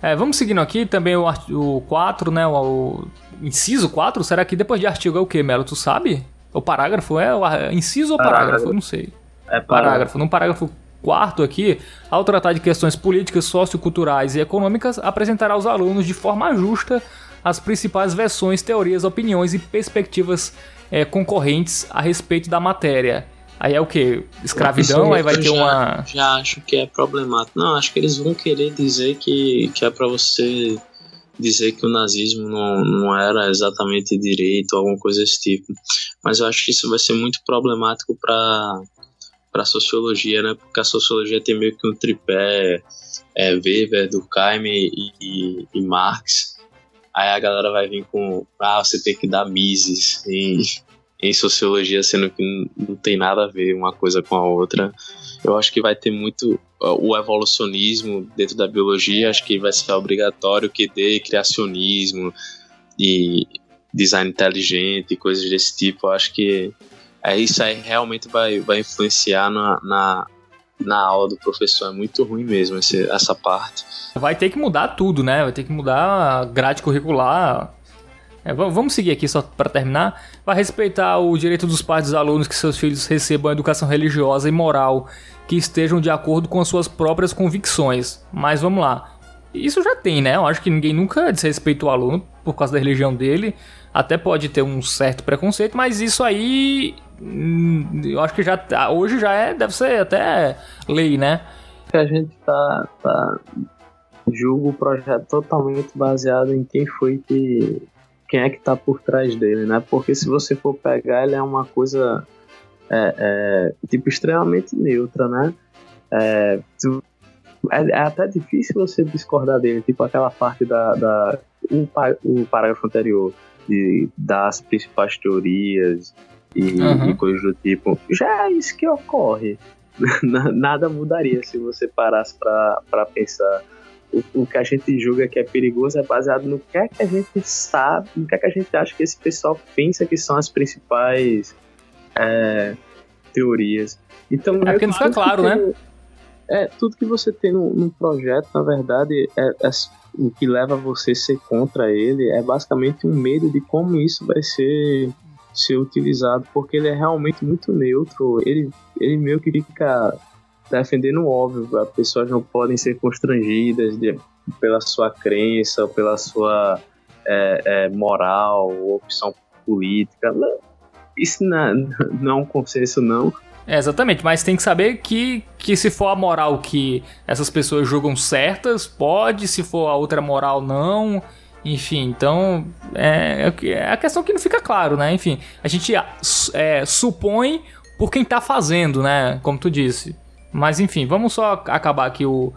é vamos seguindo aqui também o, o 4, né? O, o inciso 4, será que depois de artigo é o que, Melo? Tu sabe? O parágrafo é o inciso ou parágrafo? parágrafo? Eu não sei. É parágrafo. parágrafo. No parágrafo Quarto aqui, ao tratar de questões políticas, socioculturais e econômicas, apresentará aos alunos de forma justa as principais versões, teorias, opiniões e perspectivas é, concorrentes a respeito da matéria. Aí é o que? Escravidão? Aí vai ter já, uma. Já acho que é problemático. Não, acho que eles vão querer dizer que, que é para você dizer que o nazismo não, não era exatamente direito, alguma coisa desse tipo. Mas eu acho que isso vai ser muito problemático para para sociologia, né? Porque a sociologia tem meio que um tripé é, Weber, Durkheim e, e, e, Marx. Aí a galera vai vir com, ah, você tem que dar Mises em, em sociologia, sendo que não tem nada a ver uma coisa com a outra. Eu acho que vai ter muito o evolucionismo dentro da biologia, acho que vai ser obrigatório que dê criacionismo e design inteligente e coisas desse tipo. Eu acho que é, isso aí realmente vai, vai influenciar na, na, na aula do professor. É muito ruim mesmo esse, essa parte. Vai ter que mudar tudo, né? Vai ter que mudar a grade curricular. É, vamos seguir aqui só para terminar. Vai respeitar o direito dos pais dos alunos que seus filhos recebam educação religiosa e moral que estejam de acordo com as suas próprias convicções. Mas vamos lá. Isso já tem, né? Eu acho que ninguém nunca desrespeita o aluno por causa da religião dele. Até pode ter um certo preconceito, mas isso aí eu acho que já tá, hoje já é, deve ser até lei, né? A gente tá, tá julga o projeto totalmente baseado em quem foi que quem é que tá por trás dele, né? Porque se você for pegar, ele é uma coisa é, é, tipo extremamente neutra, né? É, é, é, até difícil você discordar dele, tipo aquela parte da, da um, um parágrafo anterior de, das principais teorias e, uhum. e coisas do tipo. Já é isso que ocorre. Nada mudaria se você parasse para pensar. O, o, que a gente julga que é perigoso é baseado no que é que a gente sabe, no que é que a gente acha que esse pessoal pensa que são as principais é, teorias. Então, é porque não fica claro, né? É, tudo que você tem no, no projeto, na verdade, é, é, o que leva você a ser contra ele é basicamente um medo de como isso vai ser, ser utilizado, porque ele é realmente muito neutro. Ele, ele meio que fica defendendo o óbvio, as pessoas não podem ser constrangidas de, pela sua crença, ou pela sua é, é, moral, ou opção política. Isso não, não é um consenso, não. É, exatamente, mas tem que saber que, que se for a moral que essas pessoas julgam certas, pode, se for a outra moral, não. Enfim, então é, é a questão que não fica claro, né? Enfim, a gente é, supõe por quem tá fazendo, né? Como tu disse. Mas enfim, vamos só acabar aqui o,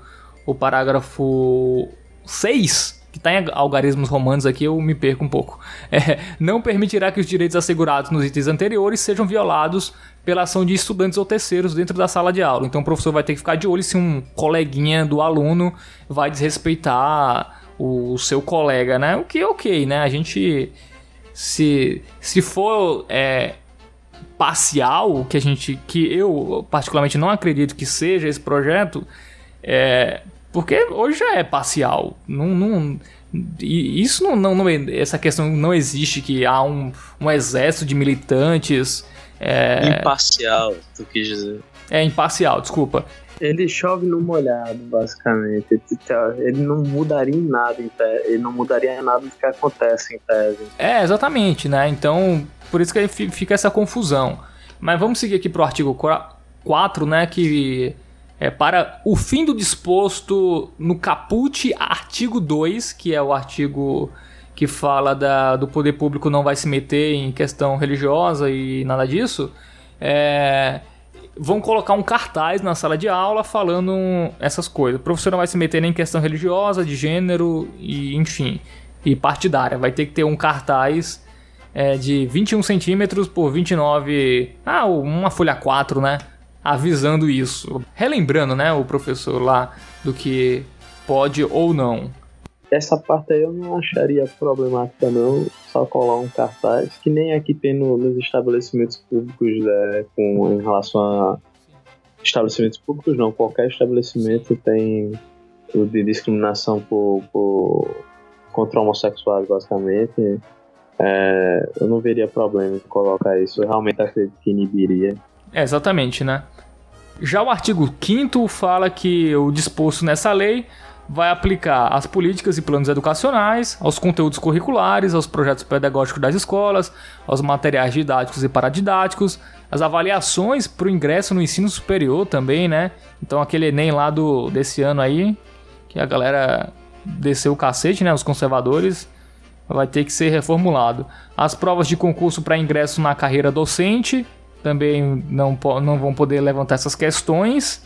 o parágrafo 6 que está em algarismos romanos aqui, eu me perco um pouco. É, não permitirá que os direitos assegurados nos itens anteriores sejam violados pela ação de estudantes ou terceiros dentro da sala de aula. Então o professor vai ter que ficar de olho se um coleguinha do aluno vai desrespeitar o seu colega, né? O que é ok, né? A gente. Se, se for é, parcial, que a gente. que eu particularmente não acredito que seja esse projeto, é, porque hoje já é parcial. Não, não, isso não, não, não, Essa questão não existe que há um, um exército de militantes. É... Imparcial, tu quis dizer. É, imparcial, desculpa. Ele chove no molhado, basicamente. Ele não mudaria em nada em tese. Ele não mudaria nada do que acontece em tese. É, exatamente, né? Então, por isso que fica essa confusão. Mas vamos seguir aqui pro artigo 4, né? Que é, para o fim do disposto no caput artigo 2, que é o artigo que fala da, do poder público não vai se meter em questão religiosa e nada disso, é, vão colocar um cartaz na sala de aula falando essas coisas. O professor não vai se meter nem em questão religiosa, de gênero e enfim, e partidária. Vai ter que ter um cartaz é, de 21 centímetros por 29, ah, uma folha 4, né? avisando isso. Relembrando, né, o professor lá do que pode ou não. Essa parte aí eu não acharia problemática não, só colar um cartaz, que nem aqui tem no, nos estabelecimentos públicos né, com, em relação a estabelecimentos públicos não, qualquer estabelecimento tem o de discriminação por, por contra homossexuais basicamente. É, eu não veria problema em colocar isso, eu realmente acredito que inibiria. É, exatamente, né? Já o artigo 5 fala que o disposto nessa lei vai aplicar às políticas e planos educacionais, aos conteúdos curriculares, aos projetos pedagógicos das escolas, aos materiais didáticos e paradidáticos, as avaliações para o ingresso no ensino superior também, né? Então aquele Enem lá do, desse ano aí, que a galera desceu o cacete, né? Os conservadores, vai ter que ser reformulado. As provas de concurso para ingresso na carreira docente, também não, não vão poder levantar essas questões.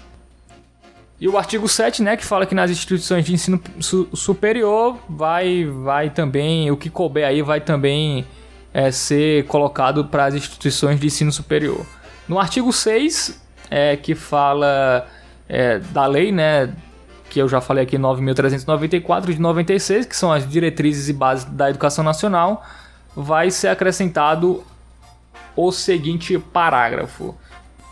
E o artigo 7, né, que fala que nas instituições de ensino su superior vai, vai também, o que couber aí vai também é, ser colocado para as instituições de ensino superior. No artigo 6, é, que fala é, da lei, né, que eu já falei aqui, 9.394 de 96, que são as diretrizes e bases da educação nacional, vai ser acrescentado o seguinte parágrafo,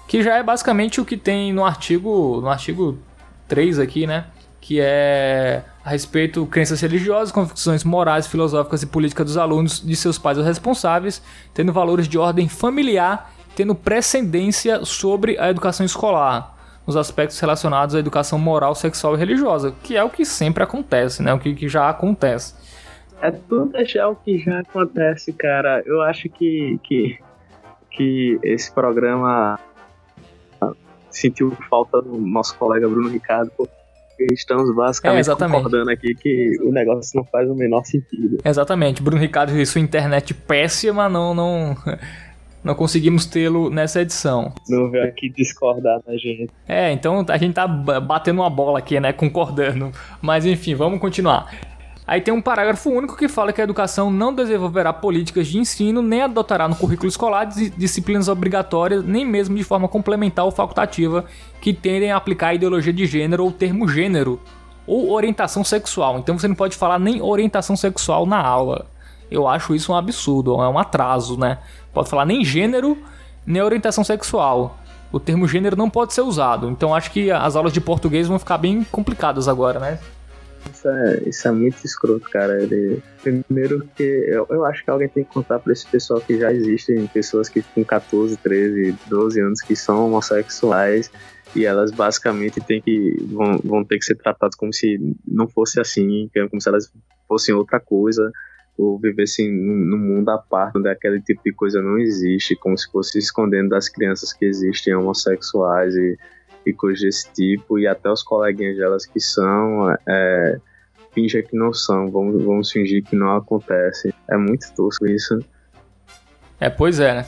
que já é basicamente o que tem no artigo, no artigo 3 aqui, né? Que é a respeito de crenças religiosas, convicções morais, filosóficas e políticas dos alunos, de seus pais ou responsáveis, tendo valores de ordem familiar, tendo precedência sobre a educação escolar, nos aspectos relacionados à educação moral, sexual e religiosa, que é o que sempre acontece, né? O que, que já acontece. É tudo já o que já acontece, cara. Eu acho que, que que esse programa sentiu falta do nosso colega Bruno Ricardo, porque estamos basicamente é, concordando aqui que o negócio não faz o menor sentido. Exatamente, Bruno Ricardo e sua internet péssima não não não conseguimos tê-lo nessa edição. Não veio aqui discordar da gente. É, então a gente tá batendo uma bola aqui, né, concordando. Mas enfim, vamos continuar. Aí tem um parágrafo único que fala que a educação não desenvolverá políticas de ensino, nem adotará no currículo escolar disciplinas obrigatórias, nem mesmo de forma complementar ou facultativa, que tendem a aplicar a ideologia de gênero ou termo gênero, ou orientação sexual. Então você não pode falar nem orientação sexual na aula. Eu acho isso um absurdo, é um atraso, né? Pode falar nem gênero, nem orientação sexual. O termo gênero não pode ser usado. Então acho que as aulas de português vão ficar bem complicadas agora, né? Isso é, isso é muito escroto, cara. Ele, primeiro que eu, eu acho que alguém tem que contar para esse pessoal que já existem pessoas que com 14, 13, 12 anos que são homossexuais e elas basicamente têm que vão, vão ter que ser tratadas como se não fosse assim, como se elas fossem outra coisa ou vivessem num mundo à parte onde aquele tipo de coisa não existe, como se fosse escondendo das crianças que existem homossexuais e e coisas desse tipo, e até os coleguinhas delas que são, é, que não são, vamos, vamos fingir que não acontece. É muito tosco isso. É, pois é, né?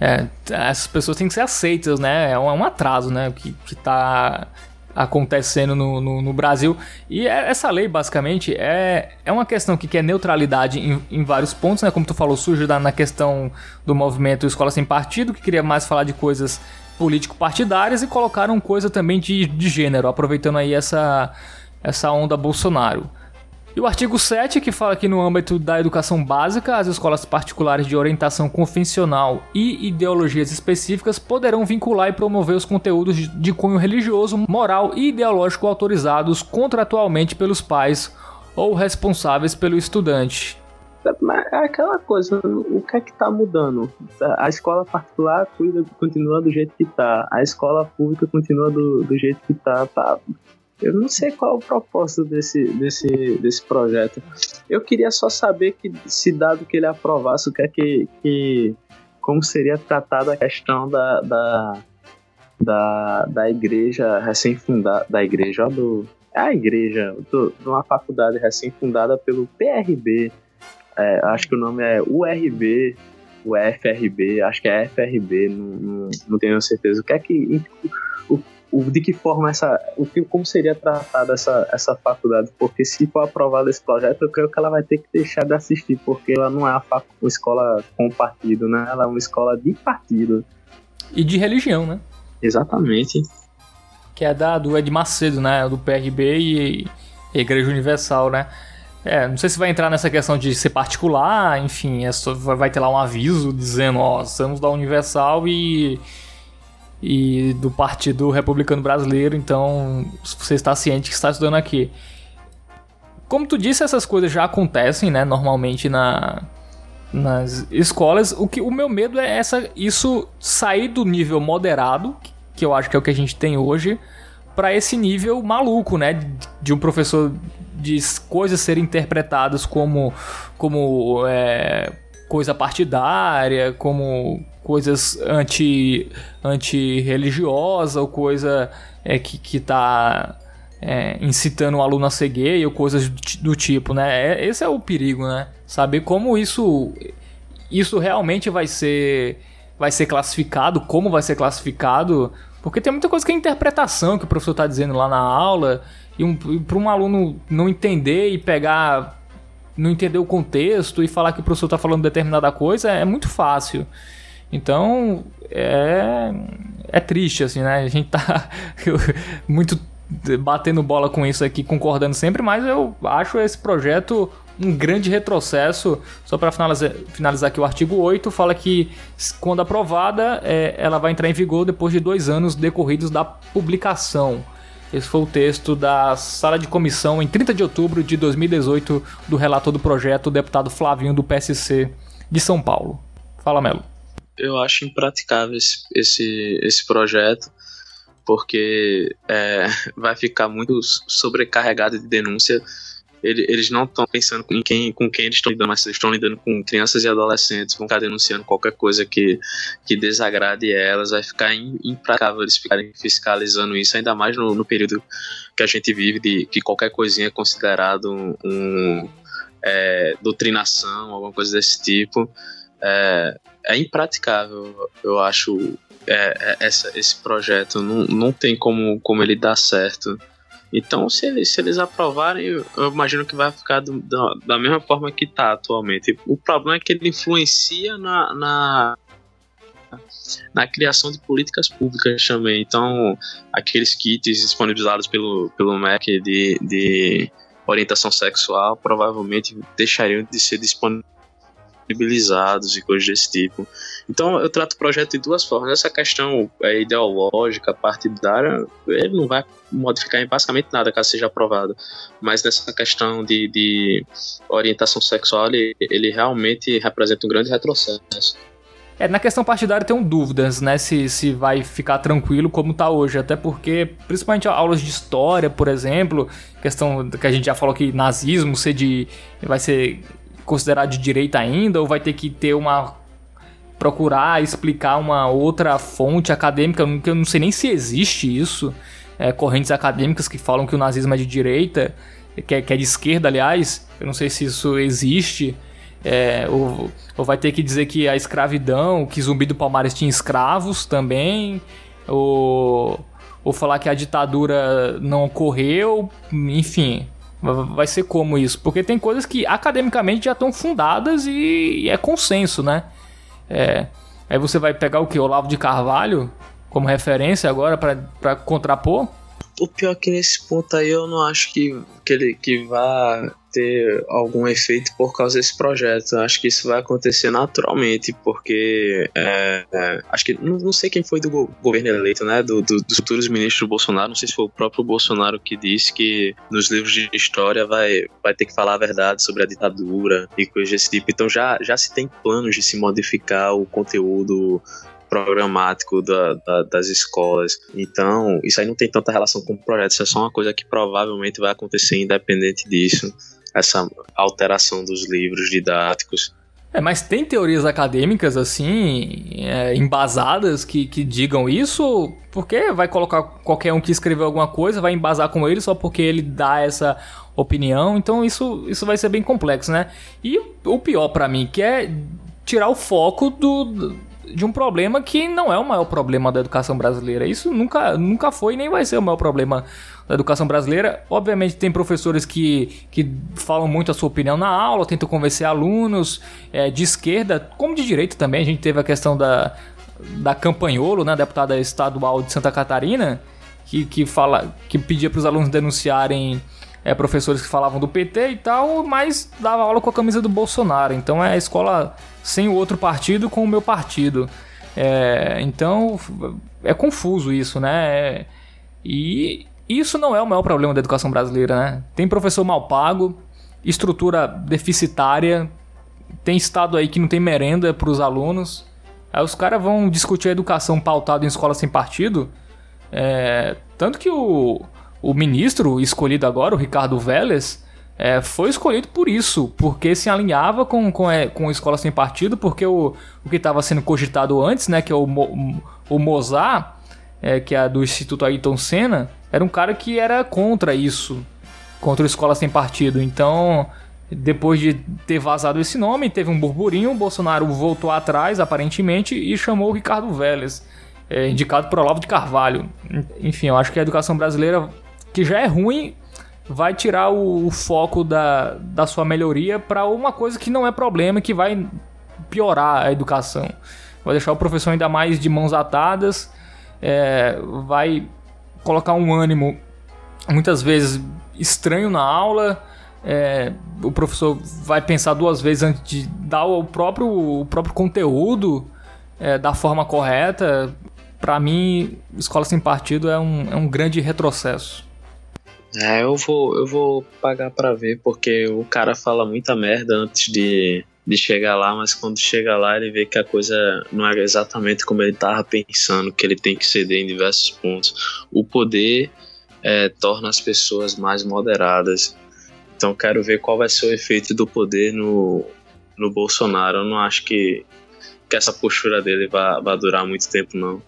É, essas pessoas têm que ser aceitas, né? É um, é um atraso, né? Que, que tá acontecendo no, no, no, Brasil. E é, essa lei, basicamente, é, é uma questão que quer neutralidade em, em vários pontos, né? Como tu falou, surge na, na questão do movimento Escola Sem Partido, que queria mais falar de coisas político-partidárias e colocaram coisa também de, de gênero, aproveitando aí essa, essa onda Bolsonaro. E o artigo 7, que fala que no âmbito da educação básica, as escolas particulares de orientação confessional e ideologias específicas poderão vincular e promover os conteúdos de cunho religioso, moral e ideológico autorizados contratualmente pelos pais ou responsáveis pelo estudante. É aquela coisa, o que é que tá mudando? A escola particular cuida, continua do jeito que tá, a escola pública continua do, do jeito que tá, tá. Eu não sei qual é o propósito desse, desse, desse projeto. Eu queria só saber que, se dado que ele aprovasse, o que é que. que como seria tratada a questão da, da, da, da igreja recém-fundada. Da igreja, do. É a igreja, de uma faculdade recém-fundada pelo PRB, é, acho que o nome é URB, o FRB, acho que é FRB, não, não, não tenho certeza. O que é que. O, o, de que forma essa. O que, como seria tratada essa, essa faculdade? Porque se for aprovado esse projeto, eu creio que ela vai ter que deixar de assistir, porque ela não é uma, uma escola com partido, né? Ela é uma escola de partido. E de religião, né? Exatamente. Que é da do Ed Macedo, né? Do PRB e, e Igreja Universal, né? É, não sei se vai entrar nessa questão de ser particular, enfim, é só, vai ter lá um aviso dizendo, ó, somos da Universal e e do Partido Republicano Brasileiro, então você está ciente que está estudando aqui. Como tu disse, essas coisas já acontecem, né, normalmente na nas escolas. O que o meu medo é essa isso sair do nível moderado, que eu acho que é o que a gente tem hoje, para esse nível maluco, né, de um professor de coisas serem interpretadas como, como é, coisa partidária, como coisas anti, anti-religiosa ou coisa é, que, que tá é, incitando o aluno a ser gay ou coisas do tipo, né? É, esse é o perigo, né? Saber como isso, isso realmente vai ser, vai ser classificado, como vai ser classificado, porque tem muita coisa que é interpretação que o professor está dizendo lá na aula e, um, para um aluno não entender e pegar, não entender o contexto e falar que o professor está falando determinada coisa é muito fácil. Então é, é triste, assim, né? A gente tá muito batendo bola com isso aqui, concordando sempre, mas eu acho esse projeto um grande retrocesso. Só para finalizar, finalizar aqui o artigo 8, fala que quando aprovada, é, ela vai entrar em vigor depois de dois anos decorridos da publicação. Esse foi o texto da sala de comissão em 30 de outubro de 2018 do relator do projeto, o deputado Flavinho do PSC de São Paulo. Fala, Melo. Eu acho impraticável esse, esse, esse projeto, porque é, vai ficar muito sobrecarregado de denúncia eles não estão pensando em quem, com quem eles estão lidando, mas eles estão lidando com crianças e adolescentes, vão ficar denunciando qualquer coisa que, que desagrade elas, vai ficar impraticável eles ficarem fiscalizando isso, ainda mais no, no período que a gente vive, de que qualquer coisinha é considerado um, um é, doutrinação, alguma coisa desse tipo. É, é impraticável, eu acho, é, é essa, esse projeto. Não, não tem como, como ele dar certo Então, se eles, se eles aprovarem, eu imagino que vai ficar do, da, da mesma forma que está atualmente. O problema é que ele influencia na, na, na criação de políticas públicas também. Então, aqueles kits disponibilizados pelo, pelo MEC de, de orientação sexual provavelmente deixariam de ser disponibilizados disponibilizados e coisas desse tipo. Então eu trato o projeto de duas formas. Essa questão é, ideológica, partidária, ele não vai modificar em basicamente nada caso seja aprovado. Mas nessa questão de, de orientação sexual, ele, ele realmente representa um grande retrocesso. É, na questão partidária tenho dúvidas, né, se, se vai ficar tranquilo como está hoje, até porque, principalmente aulas de história, por exemplo, questão que a gente já falou que nazismo ser de, vai ser considerado de direita ainda ou vai ter que ter uma procurar explicar uma outra fonte acadêmica, que eu não sei nem se existe isso, é, correntes acadêmicas que falam que o nazismo é de direita, que é, que é de esquerda, aliás, eu não sei se isso existe, é, ou, ou, vai ter que dizer que a escravidão, que Zumbi do Palmares tinha escravos também, ou, ou falar que a ditadura não ocorreu, enfim, Vai ser como isso? Porque tem coisas que academicamente já estão fundadas e, é consenso, né? É, aí você vai pegar o que? Olavo de Carvalho como referência agora para contrapor? O pior é que nesse ponto aí eu não acho que, que ele que vá ter algum efeito por causa desse projeto. Acho que isso vai acontecer naturalmente, porque é, é, acho que não, não, sei quem foi do go governo eleito, né? Do, do, dos futuros ministros do Bolsonaro. Não sei se foi o próprio Bolsonaro que disse que nos livros de história vai, vai ter que falar a verdade sobre a ditadura e coisas desse tipo. Então já, já se tem planos de se modificar o conteúdo programático da, da, das escolas. Então, isso aí não tem tanta relação com o projeto, isso é só uma coisa que provavelmente vai acontecer independente disso essa alteração dos livros didáticos. É, mas tem teorias acadêmicas assim, é, embasadas que, que digam isso? Porque vai colocar qualquer um que escreveu alguma coisa, vai embasar com ele só porque ele dá essa opinião. Então isso, isso vai ser bem complexo, né? E o pior para mim, que é tirar o foco do, de um problema que não é o maior problema da educação brasileira. Isso nunca, nunca foi nem vai ser o maior problema da educação brasileira. Obviamente tem professores que, que falam muito a sua opinião na aula, tentam convencer alunos é, de esquerda, como de direita também. A gente teve a questão da, da Campanholo, né, deputada estadual de Santa Catarina, que, que, fala, que pedia para os alunos denunciarem é, professores que falavam do PT e tal, mas dava aula com a camisa do Bolsonaro. Então é a escola sem o outro partido com o meu partido. É, então é confuso isso, né? E isso não é o maior problema da educação brasileira, né? Tem professor mal pago, estrutura deficitária, tem estado aí que não tem merenda para os alunos. Aí os caras vão discutir a educação pautada em escola sem partido. É, tanto que o, o ministro escolhido agora, o Ricardo Vélez, é, foi escolhido por isso, porque se alinhava com, com, é, com a escola sem partido, porque o, o que estava sendo cogitado antes, né, que é o, o Mozart, é, que é do Instituto Ayrton Senna, era um cara que era contra isso, contra a escola sem partido. Então, depois de ter vazado esse nome, teve um burburinho, o Bolsonaro voltou atrás, aparentemente, e chamou o Ricardo Vélez, é, indicado por Olavo de Carvalho. Enfim, eu acho que a educação brasileira, que já é ruim, vai tirar o, o foco da, da sua melhoria para uma coisa que não é problema, que vai piorar a educação. Vai deixar o professor ainda mais de mãos atadas, é, vai colocar um ânimo muitas vezes estranho na aula. É, o professor vai pensar duas vezes antes de dar o próprio, o próprio conteúdo é, da forma correta. Para mim, escola sem partido é um, é um grande retrocesso. É, eu vou, eu vou pagar para ver, porque o cara fala muita merda antes de, de chegar lá, mas quando chega lá ele vê que a coisa não é exatamente como ele estava pensando, que ele tem que ceder em diversos pontos. O poder é, torna as pessoas mais moderadas. Então quero ver qual vai ser o efeito do poder no, no Bolsonaro. Eu não acho que, que essa postura dele vai durar muito tempo, não.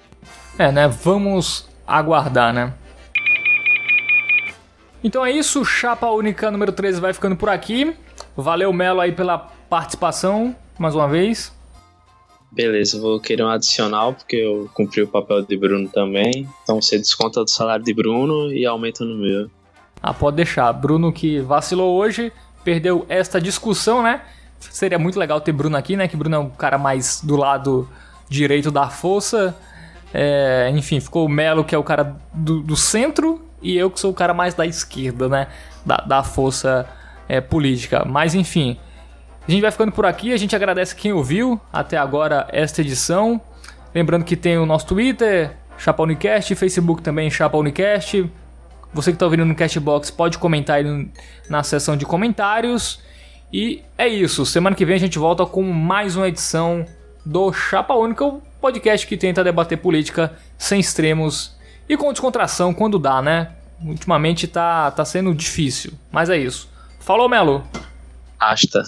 É, né? Vamos aguardar, né? Então é isso, Chapa Única número 13 vai ficando por aqui. Valeu, Melo, aí pela participação, mais uma vez. Beleza, vou querer um adicional, porque eu cumpri o papel de Bruno também. Então você desconta do salário de Bruno e aumenta no meu. Ah, pode deixar. Bruno que vacilou hoje, perdeu esta discussão, né? Seria muito legal ter Bruno aqui, né? Que Bruno é um cara mais do lado direito da força. É, enfim, ficou o Melo, que é o cara do, do, centro, e eu que sou o cara mais da esquerda, né? Da, da força é, política. Mas enfim, a gente vai ficando por aqui. A gente agradece quem ouviu até agora esta edição. Lembrando que tem o nosso Twitter, Chapa Unicast, Facebook também, Chapa Unicast. Você que está ouvindo no Castbox pode comentar aí na seção de comentários. E é isso. Semana que vem a gente volta com mais uma edição do Chapa Única, o podcast que tenta debater política sem extremos e com descontração quando dá, né? Ultimamente tá, tá sendo difícil, mas é isso. Falou, Melo! Hasta.